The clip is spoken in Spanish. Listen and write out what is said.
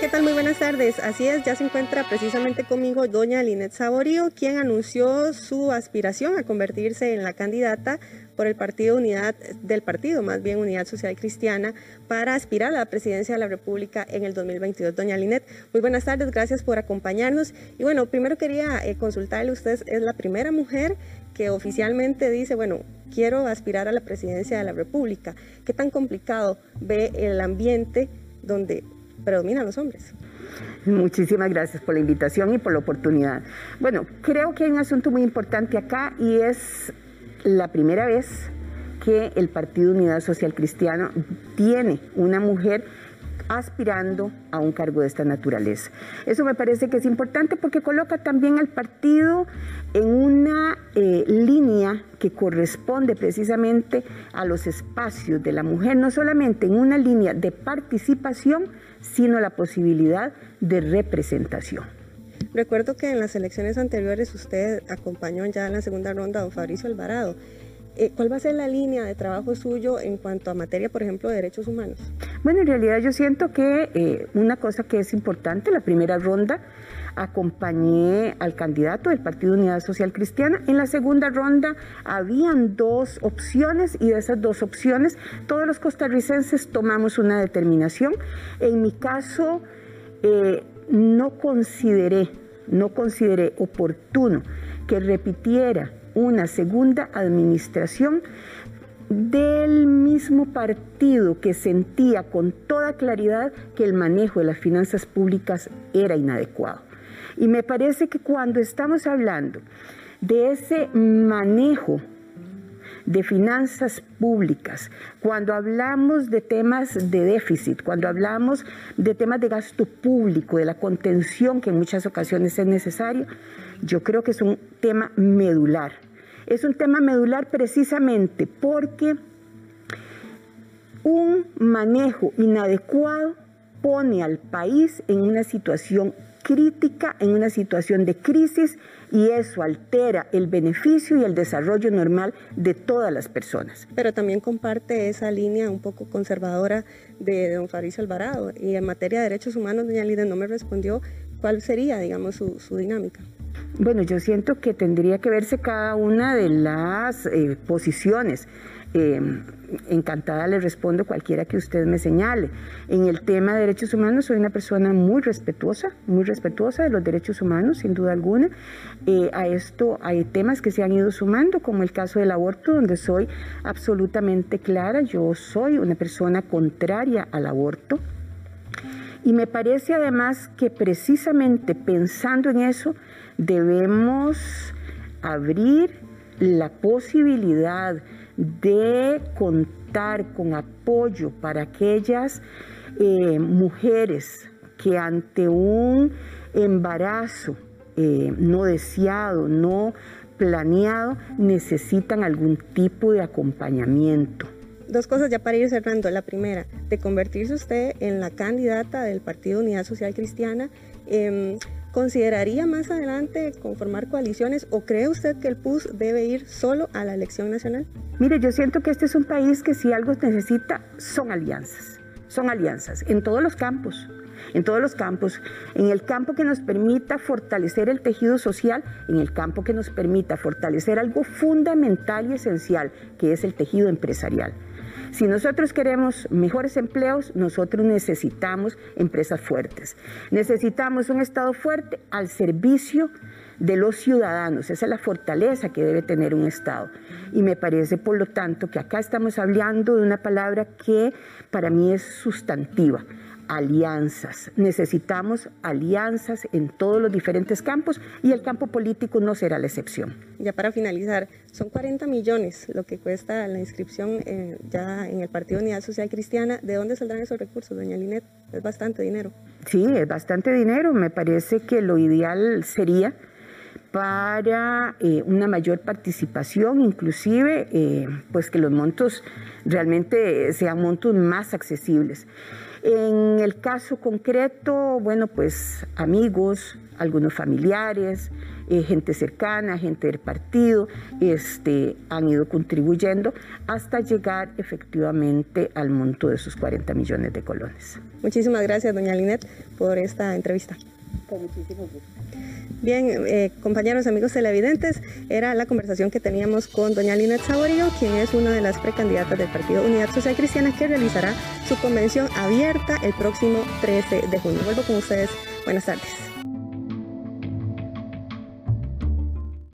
¿qué tal? Muy buenas tardes. Así es, ya se encuentra precisamente conmigo doña Linet Saborío, quien anunció su aspiración a convertirse en la candidata por el Partido Unidad, del partido más bien Unidad Social Cristiana, para aspirar a la presidencia de la República en el 2022. Doña Linet, muy buenas tardes, gracias por acompañarnos. Y bueno, primero quería eh, consultarle, usted es la primera mujer que oficialmente dice, bueno, quiero aspirar a la presidencia de la República. ¿Qué tan complicado ve el ambiente donde predominan los hombres? Muchísimas gracias por la invitación y por la oportunidad. Bueno, creo que hay un asunto muy importante acá y es la primera vez que el Partido Unidad Social Cristiano tiene una mujer aspirando a un cargo de esta naturaleza. Eso me parece que es importante porque coloca también al partido en una eh, línea que corresponde precisamente a los espacios de la mujer, no solamente en una línea de participación, sino la posibilidad de representación. Recuerdo que en las elecciones anteriores usted acompañó ya en la segunda ronda a don Fabricio Alvarado. Eh, ¿Cuál va a ser la línea de trabajo suyo en cuanto a materia, por ejemplo, de derechos humanos? Bueno, en realidad yo siento que eh, una cosa que es importante, la primera ronda, acompañé al candidato del Partido Unidad Social Cristiana. En la segunda ronda habían dos opciones y de esas dos opciones todos los costarricenses tomamos una determinación. En mi caso, eh, no consideré, no consideré oportuno que repitiera una segunda administración del mismo partido que sentía con toda claridad que el manejo de las finanzas públicas era inadecuado. Y me parece que cuando estamos hablando de ese manejo de finanzas públicas, cuando hablamos de temas de déficit, cuando hablamos de temas de gasto público, de la contención que en muchas ocasiones es necesario, yo creo que es un tema medular. Es un tema medular precisamente porque un manejo inadecuado pone al país en una situación crítica, en una situación de crisis y eso altera el beneficio y el desarrollo normal de todas las personas. Pero también comparte esa línea un poco conservadora de don Fabricio Alvarado y en materia de derechos humanos, doña Lida no me respondió cuál sería, digamos, su, dinámica. Bueno, yo siento que tendría que verse cada una de las eh, posiciones. Eh, encantada le respondo cualquiera que usted me señale. En el tema de derechos humanos soy una persona muy respetuosa, muy respetuosa de los derechos humanos, sin duda alguna. Eh, a esto hay temas que se han ido sumando, como el caso del aborto, donde soy absolutamente clara. Yo soy una persona contraria al aborto. Y me parece además que precisamente pensando en eso, debemos abrir la posibilidad de contar con apoyo para aquellas eh, mujeres que ante un embarazo eh, no deseado, no planeado, necesitan algún tipo de acompañamiento. Dos cosas ya para ir cerrando. La primera, de convertirse usted en la candidata del Partido Unidad Social Cristiana. Em, ¿Consideraría más adelante conformar coaliciones o cree usted que el PUS debe ir solo a la elección nacional? Mire, yo siento que este es un país que si algo necesita son alianzas, son alianzas en todos los campos, en todos los campos, en el campo que nos permita fortalecer el tejido social, en el campo que nos permita fortalecer algo fundamental y esencial, que es el tejido empresarial. Si nosotros queremos mejores empleos, nosotros necesitamos empresas fuertes. Necesitamos un Estado fuerte al servicio de los ciudadanos. Esa es la fortaleza que debe tener un Estado. Y me parece, por lo tanto, que acá estamos hablando de una palabra que para mí es sustantiva alianzas. Necesitamos alianzas en todos los diferentes campos y el campo político no será la excepción. Ya para finalizar, son 40 millones lo que cuesta la inscripción eh, ya en el Partido Unidad Social Cristiana. ¿De dónde saldrán esos recursos, doña Linet? Es bastante dinero. Sí, es bastante dinero. Me parece que lo ideal sería para eh, una mayor participación, inclusive eh, pues que los montos realmente sean montos más accesibles. En el caso concreto, bueno, pues amigos, algunos familiares, eh, gente cercana, gente del partido, este, han ido contribuyendo hasta llegar efectivamente al monto de sus 40 millones de colones. Muchísimas gracias, doña Linet, por esta entrevista. Con muchísimo gusto. Bien, eh, compañeros, amigos televidentes, era la conversación que teníamos con doña Linet Saborío, quien es una de las precandidatas del Partido Unidad Social Cristiana que realizará su convención abierta el próximo 13 de junio. Vuelvo con ustedes. Buenas tardes.